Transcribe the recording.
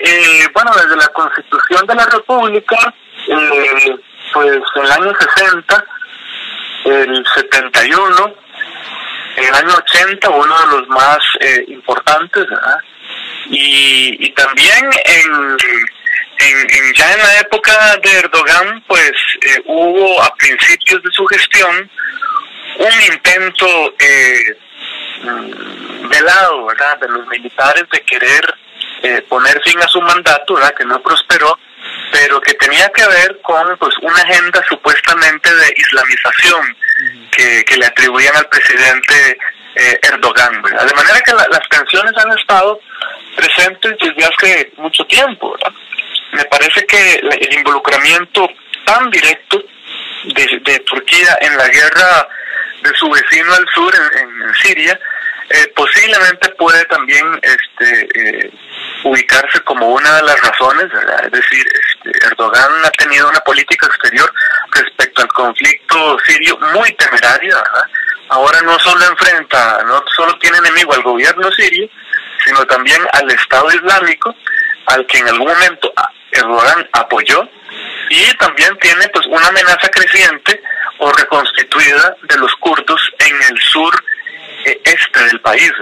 Eh, bueno, desde la constitución de la República, eh, pues en el año 60, el 71, el año 80, uno de los más eh, importantes, ¿verdad? Y, y también en, en, ya en la época de Erdogan, pues eh, hubo a principios de su gestión un intento eh, mm, velado, ¿verdad?, de los militares de querer eh, poner fin a su mandato, ¿verdad?, que no prosperó, pero que tenía que ver con pues una agenda supuestamente de islamización que, que le atribuían al presidente eh, Erdogan, ¿verdad? De manera que las tensiones han estado presentes desde hace mucho tiempo, ¿verdad? Me parece que el involucramiento tan directo de, de Turquía en la guerra de su vecino al sur, en, en Siria, eh, posiblemente puede también este, eh, ubicarse como una de las razones, es decir, este, Erdogan ha tenido una política exterior respecto al conflicto sirio muy temeraria, ahora no solo enfrenta, no solo tiene enemigo al gobierno sirio, sino también al Estado Islámico, al que en algún momento Erdogan apoyó, y también tiene pues una amenaza creciente o reconstituida de los kurdos en el sur eh, este del país.